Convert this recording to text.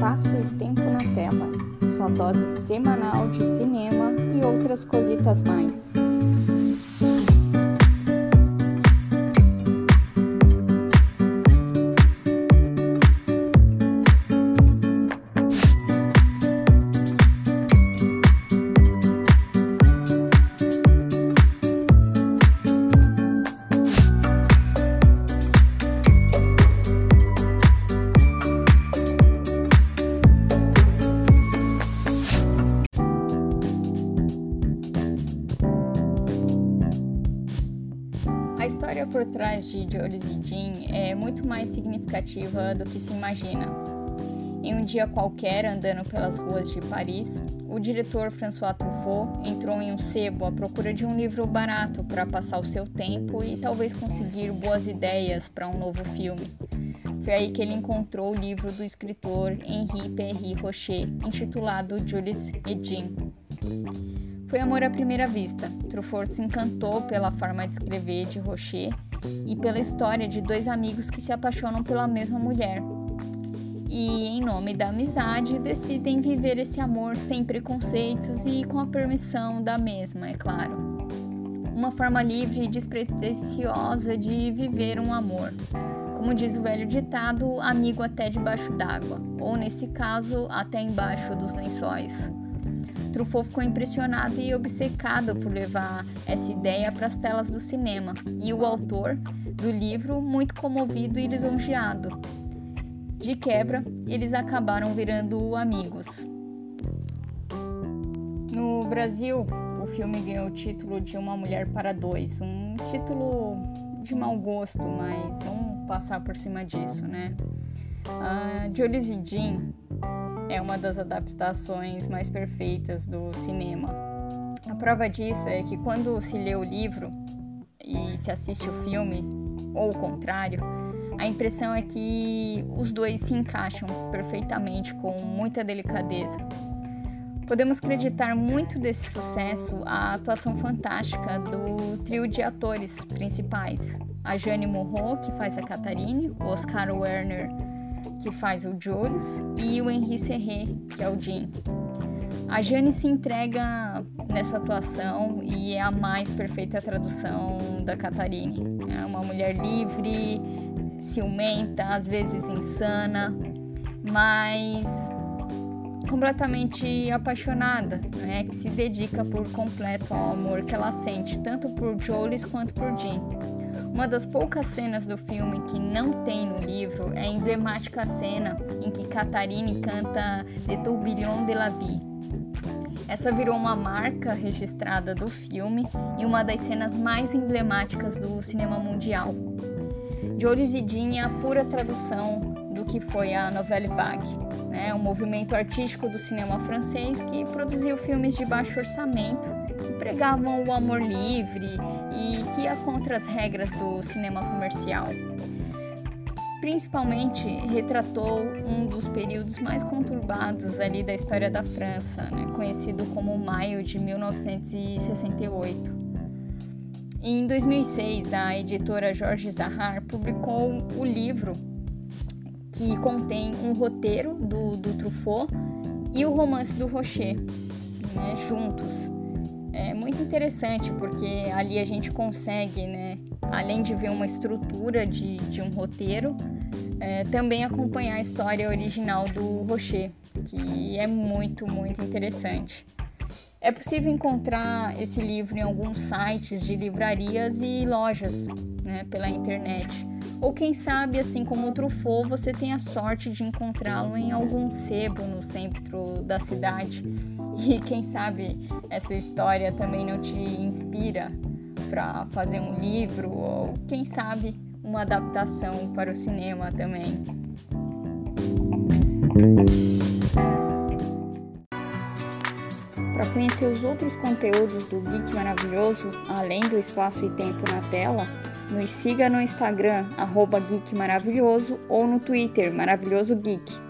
Espaço e Tempo na Tela, sua dose semanal de cinema e outras cositas mais. História por trás de Joris e Jean é muito mais significativa do que se imagina. Em um dia qualquer, andando pelas ruas de Paris, o diretor François Truffaut entrou em um sebo à procura de um livro barato para passar o seu tempo e talvez conseguir boas ideias para um novo filme. Foi aí que ele encontrou o livro do escritor Henri Perry Rocher, intitulado Jules e Jean. Foi amor à primeira vista. Truffaut se encantou pela forma de escrever de Rocher e pela história de dois amigos que se apaixonam pela mesma mulher. E, em nome da amizade, decidem viver esse amor sem preconceitos e com a permissão da mesma, é claro. Uma forma livre e despretensiosa de viver um amor. Como diz o velho ditado, amigo até debaixo d'água, ou nesse caso, até embaixo dos lençóis. Truffaut ficou impressionado e obcecado por levar essa ideia para as telas do cinema, e o autor do livro muito comovido e lisonjeado. De quebra, eles acabaram virando amigos. No Brasil, o filme ganhou o título de Uma Mulher para Dois, um título de mau gosto, mas vamos passar por cima disso, né? Uh, Jules e Jean é uma das adaptações mais perfeitas do cinema. A prova disso é que quando se lê o livro e se assiste o filme, ou o contrário, a impressão é que os dois se encaixam perfeitamente com muita delicadeza. Podemos acreditar muito desse sucesso à atuação fantástica do trio de atores principais, a Jane Morro, que faz a Catarine, Oscar Werner, que faz o Jules, e o Henri Serré, que é o Jean. A Jane se entrega nessa atuação e é a mais perfeita tradução da Catarine. É uma mulher livre, ciumenta, às vezes insana, mas completamente apaixonada, né, que se dedica por completo ao amor que ela sente, tanto por Jules quanto por Jean. Uma das poucas cenas do filme que não tem no livro é a emblemática cena em que Catarine canta Le Tourbillon de la Vie. Essa virou uma marca registrada do filme e uma das cenas mais emblemáticas do cinema mundial. Joris e Jean é a pura tradução do que foi a Nouvelle Vague, né? um movimento artístico do cinema francês que produziu filmes de baixo orçamento pregavam o amor livre e que ia contra as regras do cinema comercial. Principalmente retratou um dos períodos mais conturbados ali da história da França, né, conhecido como Maio de 1968. Em 2006, a editora Jorge Zahar publicou o livro que contém um roteiro do, do Truffaut e o romance do Rocher, né, juntos. É muito interessante porque ali a gente consegue, né, além de ver uma estrutura de, de um roteiro, é, também acompanhar a história original do Rocher, que é muito, muito interessante. É possível encontrar esse livro em alguns sites de livrarias e lojas né, pela internet. Ou quem sabe, assim como o Truffaut, você tem a sorte de encontrá-lo em algum sebo no centro da cidade. E quem sabe essa história também não te inspira para fazer um livro ou quem sabe uma adaptação para o cinema também. Para conhecer os outros conteúdos do Geek Maravilhoso, além do espaço e tempo na tela, nos siga no Instagram, arroba Geek Maravilhoso, ou no Twitter, Maravilhoso Geek.